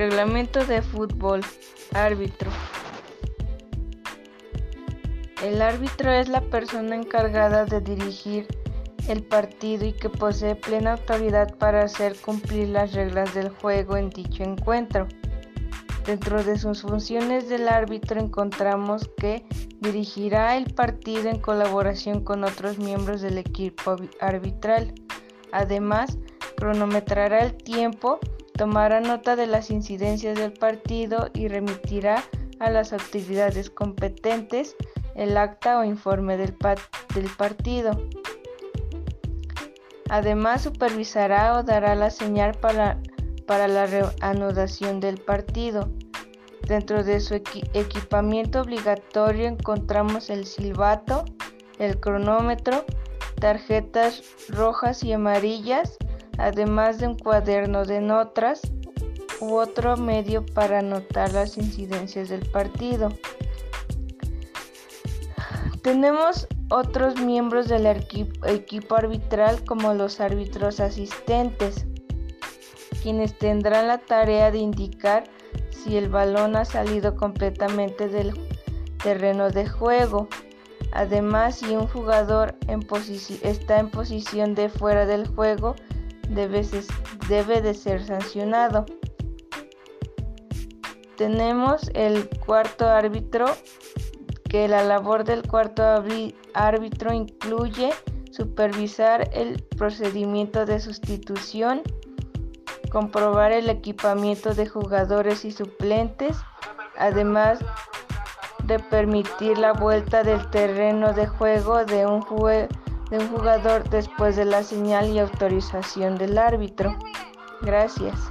Reglamento de fútbol. Árbitro. El árbitro es la persona encargada de dirigir el partido y que posee plena autoridad para hacer cumplir las reglas del juego en dicho encuentro. Dentro de sus funciones del árbitro encontramos que dirigirá el partido en colaboración con otros miembros del equipo arbitral. Además, cronometrará el tiempo tomará nota de las incidencias del partido y remitirá a las autoridades competentes el acta o informe del, partido. Además, supervisará o dará la señal para, para la reanudación del partido. Dentro de su equipamiento obligatorio encontramos el silbato, el cronómetro, tarjetas rojas y amarillas, además de un cuaderno de notas u otro medio para anotar las incidencias del partido. Tenemos otros miembros del equipo arbitral como los árbitros asistentes, quienes tendrán la tarea de indicar si el balón ha salido completamente del terreno de juego. Además, si un jugador está en posición de fuera del juego, debe, de ser sancionado. Tenemos el cuarto árbitro, que la labor del cuarto árbitro incluye supervisar el procedimiento de sustitución, comprobar el equipamiento de jugadores y suplentes, además de permitir la vuelta del terreno de juego de un juego de un jugador después de la señal y autorización del árbitro. Gracias.